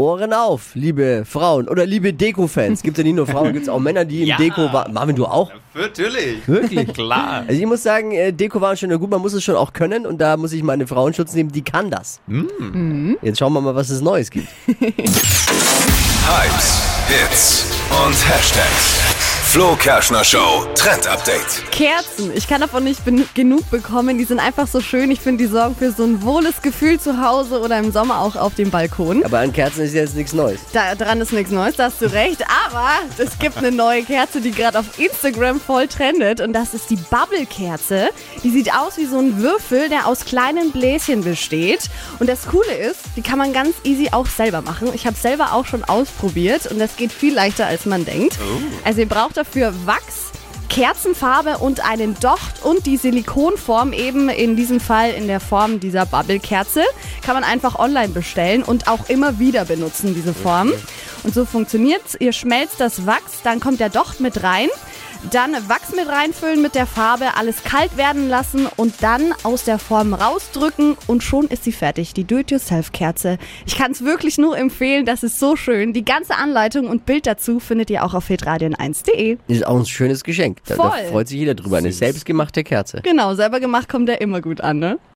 Ohren auf, liebe Frauen oder liebe Deko-Fans. Gibt ja nicht nur Frauen, gibt es auch Männer, die im Ja. Deko waren. Marvin, du auch? Natürlich. Wirklich? Klar. Also ich muss sagen, äh, Deko war schon gut, man muss es schon auch können und da muss ich meine Frau in Schutz nehmen, die kann das. Jetzt schauen wir mal, was es Neues gibt. Hypes, Hits und Hashtags. Flo Kerschner Show Trend Update. Kerzen. Ich kann davon nicht genug bekommen. Die sind einfach so schön. Ich finde, die sorgen für so ein wohles Gefühl zu Hause oder im Sommer auch auf dem Balkon. Aber an Kerzen ist jetzt nichts Neues. Da, daran ist nichts Neues, da hast du recht. Aber es gibt eine neue Kerze, die gerade auf Instagram voll trendet. Und das ist die Bubble-Kerze. Die sieht aus wie so ein Würfel, der aus kleinen Bläschen besteht. Und das Coole ist, die kann man ganz easy auch selber machen. Ich habe selber auch schon ausprobiert und das geht viel leichter, als man denkt. Also ihr braucht dafür Wachs. Kerzenfarbe und einen Docht und die Silikonform eben in diesem Fall in der Form dieser Bubble-Kerze. Kann man einfach online bestellen und auch immer wieder benutzen, diese Form. Und so funktioniert's. Ihr schmelzt das Wachs, dann kommt der Docht mit rein. Dann Wachs mit reinfüllen mit der Farbe, alles kalt werden lassen und dann aus der Form rausdrücken und schon ist sie fertig, die Do-it-yourself-Kerze. Ich kann es wirklich nur empfehlen, das ist so schön. Die ganze Anleitung und Bild dazu findet ihr auch auf hitradion1.de. Ist auch ein schönes Geschenk. Da, da Voll. freut sich jeder drüber. Eine selbstgemachte Kerze. Genau, selber gemacht kommt der immer gut an, ne?